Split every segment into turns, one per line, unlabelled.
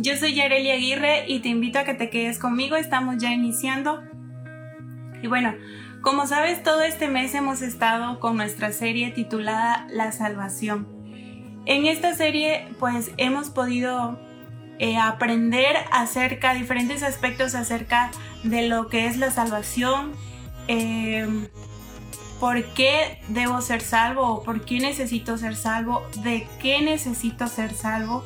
Yo soy Yareli Aguirre y te invito a que te quedes conmigo. Estamos ya iniciando. Y bueno, como sabes, todo este mes hemos estado con nuestra serie titulada La Salvación. En esta serie, pues hemos podido eh, aprender acerca, diferentes aspectos acerca de lo que es la salvación, eh, por qué debo ser salvo o por qué necesito ser salvo, de qué necesito ser salvo.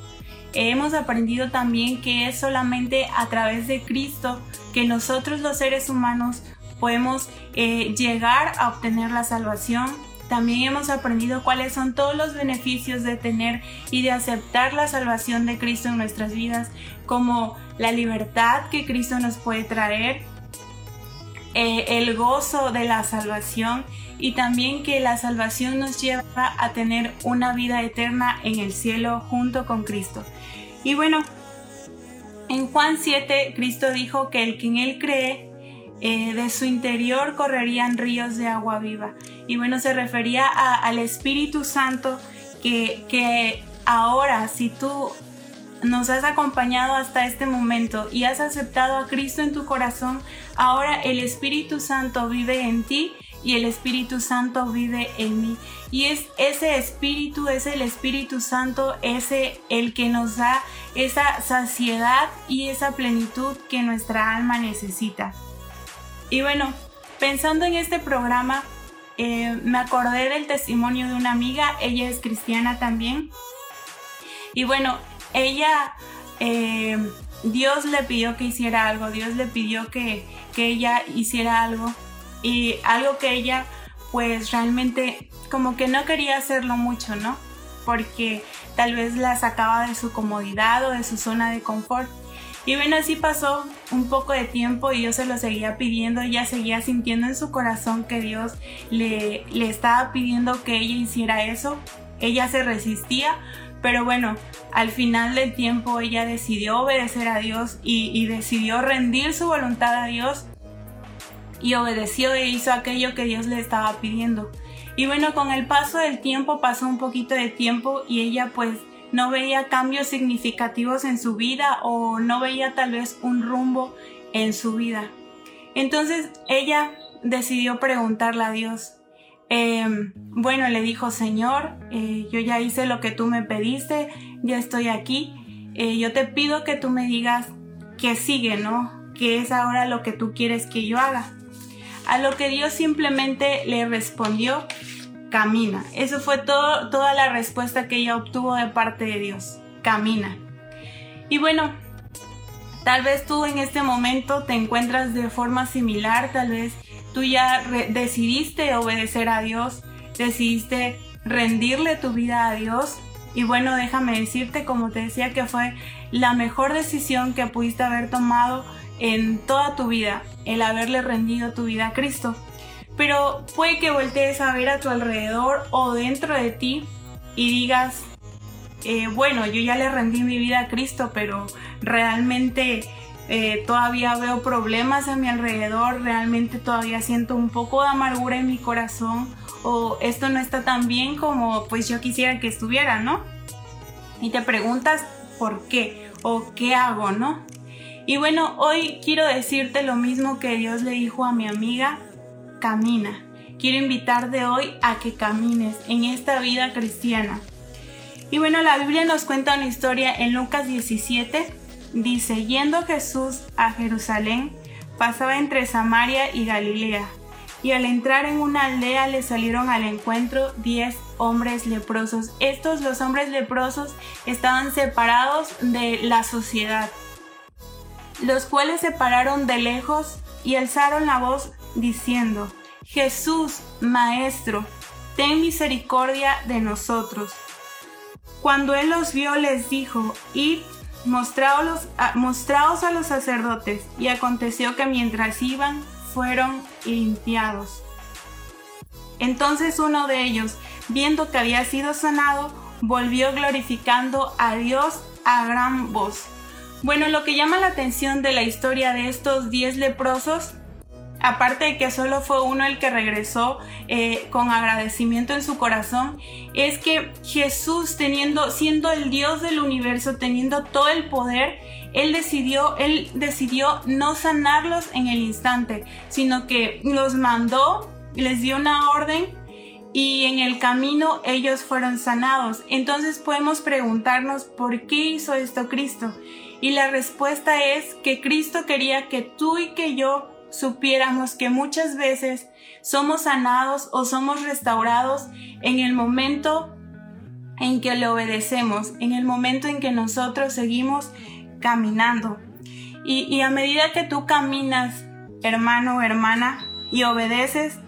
Hemos aprendido también que es solamente a través de Cristo que nosotros los seres humanos podemos eh, llegar a obtener la salvación. También hemos aprendido cuáles son todos los beneficios de tener y de aceptar la salvación de Cristo en nuestras vidas, como la libertad que Cristo nos puede traer, eh, el gozo de la salvación y también que la salvación nos lleva a tener una vida eterna en el cielo junto con Cristo. Y bueno, en Juan 7 Cristo dijo que el que en él cree, eh, de su interior correrían ríos de agua viva. Y bueno, se refería al Espíritu Santo que, que ahora si tú nos has acompañado hasta este momento y has aceptado a Cristo en tu corazón, ahora el Espíritu Santo vive en ti y el Espíritu Santo vive en mí. Y es ese Espíritu, es el Espíritu Santo, ese el que nos da esa saciedad y esa plenitud que nuestra alma necesita. Y bueno, pensando en este programa, eh, me acordé del testimonio de una amiga, ella es cristiana también. Y bueno, ella, eh, Dios le pidió que hiciera algo, Dios le pidió que, que ella hiciera algo y algo que ella pues realmente como que no quería hacerlo mucho, ¿no? Porque tal vez la sacaba de su comodidad o de su zona de confort. Y bueno, así pasó un poco de tiempo y yo se lo seguía pidiendo, ella seguía sintiendo en su corazón que Dios le, le estaba pidiendo que ella hiciera eso. Ella se resistía, pero bueno, al final del tiempo ella decidió obedecer a Dios y, decidió rendir su voluntad a Dios y obedeció e hizo aquello que Dios le estaba pidiendo. Y bueno, con el paso del tiempo pasó un poquito de tiempo y ella pues no veía cambios significativos en su vida o no veía tal vez un rumbo en su vida. Entonces ella decidió preguntarle a Dios. Em, bueno, le dijo, Señor, eh, yo ya hice lo que tú me pediste, ya estoy aquí. Eh, yo te pido que tú me digas qué sigue, ¿no? ¿Qué es ahora lo que tú quieres que yo haga? A lo que Dios simplemente le respondió, camina. Eso fue toda la respuesta que ella obtuvo de parte de Dios, camina. Y bueno, tal vez tú en este momento te encuentras de forma similar, tal vez tú ya decidiste obedecer a Dios, decidiste rendirle tu vida a Dios. Y bueno, déjame decirte, como te decía, que fue la mejor decisión que pudiste haber tomado en toda tu vida el haberle rendido tu vida a Cristo. Pero puede que voltees a ver a tu alrededor o dentro de ti y digas, eh, bueno, yo ya le rendí mi vida a Cristo, pero realmente eh, todavía veo problemas a mi alrededor, realmente todavía siento un poco de amargura en mi corazón o esto no está tan bien como pues yo quisiera que estuviera, ¿no? Y te preguntas por qué o qué hago, ¿no? Y bueno, hoy quiero decirte lo mismo que Dios le dijo a mi amiga, camina. Quiero invitarte hoy a que camines en esta vida cristiana. Y bueno, la Biblia nos cuenta una historia en Lucas 17. Dice, yendo Jesús a Jerusalén, pasaba entre Samaria y Galilea. Y al entrar en una aldea le salieron al encuentro diez hombres leprosos. Estos, los hombres leprosos, estaban separados de la sociedad los cuales se pararon de lejos y alzaron la voz diciendo, Jesús, Maestro, ten misericordia de nosotros. Cuando él los vio les dijo, id mostraos, mostraos a los sacerdotes. Y aconteció que mientras iban, fueron limpiados. Entonces uno de ellos, viendo que había sido sanado, volvió glorificando a Dios a gran voz. Bueno, lo que llama la atención de la historia de estos diez leprosos aparte de que solo fue uno el que regresó eh, con agradecimiento en su corazón, es que Jesús siendo el Dios del universo, teniendo todo el poder, él decidió, él decidió no sanarlos en el instante, sino que los mandó, les dio una orden y en el camino ellos fueron sanados. Entonces podemos preguntarnos por qué hizo esto Cristo. Y la respuesta es que Cristo quería que tú y que yo supiéramos que muchas veces somos sanados o somos restaurados en el momento en que le obedecemos, en el momento en que nosotros seguimos caminando. Y, a medida que tú caminas, hermano o hermana, y obedeces,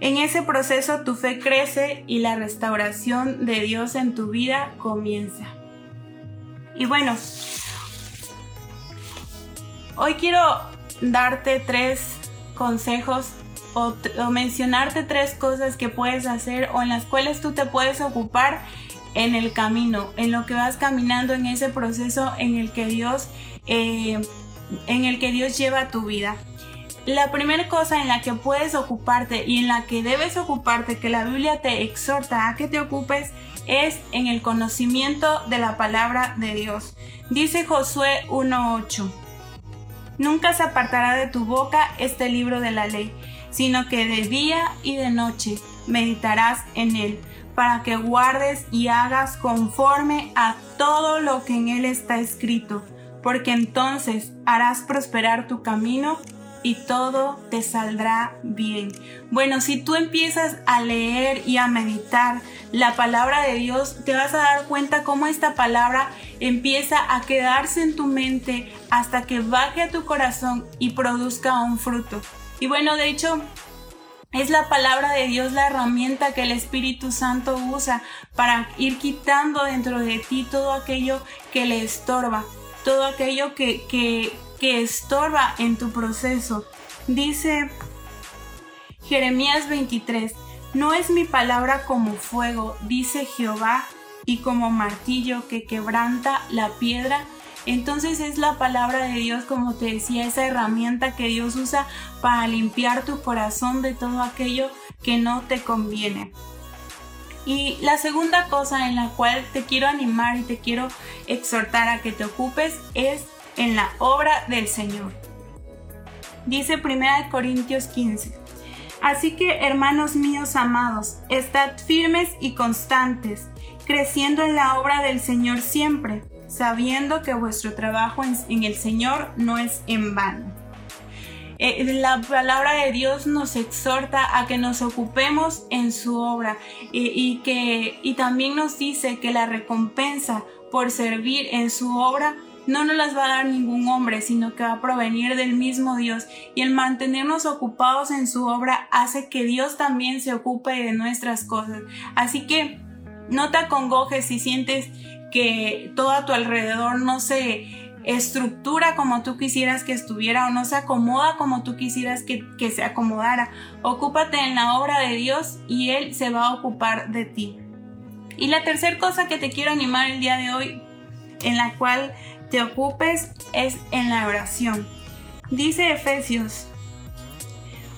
en ese proceso tu fe crece y la restauración de Dios en tu vida comienza. Y bueno, hoy quiero darte tres consejos o, mencionarte tres cosas que puedes hacer o en las cuales tú te puedes ocupar en el camino, en lo que vas caminando en ese proceso en el que Dios, eh, en el que Dios lleva tu vida. La primera cosa en la que puedes ocuparte y en la que debes ocuparte, que la Biblia te exhorta a que te ocupes, es en el conocimiento de la palabra de Dios. Dice Josué 1.8. Nunca se apartará de tu boca este libro de la ley, sino que de día y de noche meditarás en él, para que guardes y hagas conforme a todo lo que en él está escrito, porque entonces harás prosperar tu camino y todo te saldrá bien. Bueno, si tú empiezas a leer y a meditar la palabra de Dios, te vas a dar cuenta cómo esta palabra empieza a quedarse en tu mente hasta que baje a tu corazón y produzca un fruto. Y bueno, de hecho, es la palabra de Dios la herramienta que el Espíritu Santo usa para ir quitando dentro de ti todo aquello que le estorba, todo aquello que, que, que estorba en tu proceso. Dice Jeremías 23, no es mi palabra como fuego, dice Jehová, y como martillo que quebranta la piedra. Entonces es la palabra de Dios, como te decía, esa herramienta que Dios usa para limpiar tu corazón de todo aquello que no te conviene. Y la segunda cosa en la cual te quiero animar y te quiero exhortar a que te ocupes es en la obra del Señor. Dice 1 Corintios 15. Así que, hermanos míos amados, estad firmes y constantes, creciendo en la obra del Señor siempre, sabiendo que vuestro trabajo en, el Señor no es en vano. Eh, la palabra de Dios nos exhorta a que nos ocupemos en su obra y, que, y también nos dice que la recompensa por servir en su obra no nos las va a dar ningún hombre, sino que va a provenir del mismo Dios. Y el mantenernos ocupados en su obra hace que Dios también se ocupe de nuestras cosas. Así que no te acongojes si sientes que todo a tu alrededor no se estructura como tú quisieras que estuviera o no se acomoda como tú quisieras que, que se acomodara. Ocúpate en la obra de Dios y Él se va a ocupar de ti. Y la tercera cosa que te quiero animar el día de hoy, en la cual te ocupes es en la oración. Dice Efesios,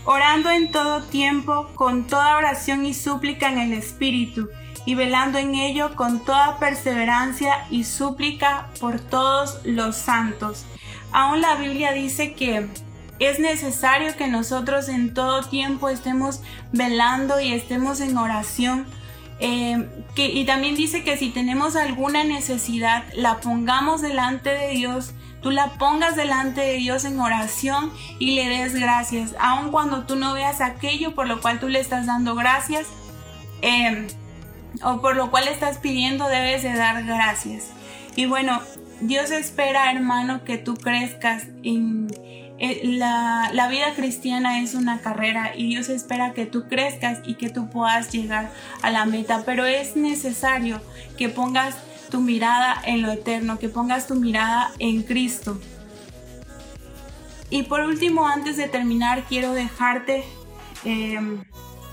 orando en todo tiempo, con toda oración y súplica en el Espíritu, y velando en ello con toda perseverancia y súplica por todos los santos. Aún la Biblia dice que es necesario que nosotros en todo tiempo estemos velando y estemos en oración eh, y también dice que si tenemos alguna necesidad, la pongamos delante de Dios, tú la pongas delante de Dios en oración y le des gracias, aun cuando tú no veas aquello por lo cual tú le estás dando gracias eh, o por lo cual estás pidiendo, debes de dar gracias. Y bueno, Dios espera, hermano, que tú crezcas en eh, la, vida cristiana es una carrera y Dios espera que tú crezcas y que tú puedas llegar a la meta, pero es necesario que pongas tu mirada en lo eterno, que pongas tu mirada en Cristo. Y por último, antes de terminar, quiero dejarte em,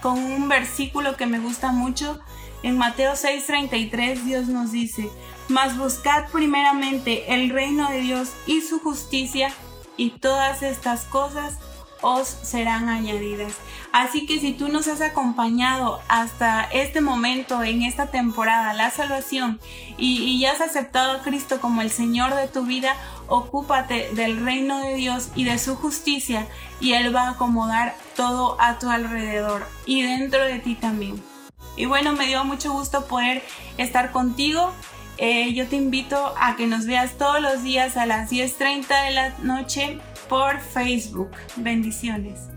con un versículo que me gusta mucho. En Mateo 6:33 Dios nos dice, mas buscad primeramente el reino de Dios y su justicia, y todas estas cosas os serán añadidas. Así que si tú nos has acompañado hasta este momento, en esta temporada, la salvación, y, ya has aceptado a Cristo como el Señor de tu vida, ocúpate del reino de Dios y de su justicia, y Él va a acomodar todo a tu alrededor y dentro de ti también. Y bueno, me dio mucho gusto poder estar contigo. Eh, yo te invito a que nos veas todos los días a las 10.30 de la noche por Facebook. Bendiciones.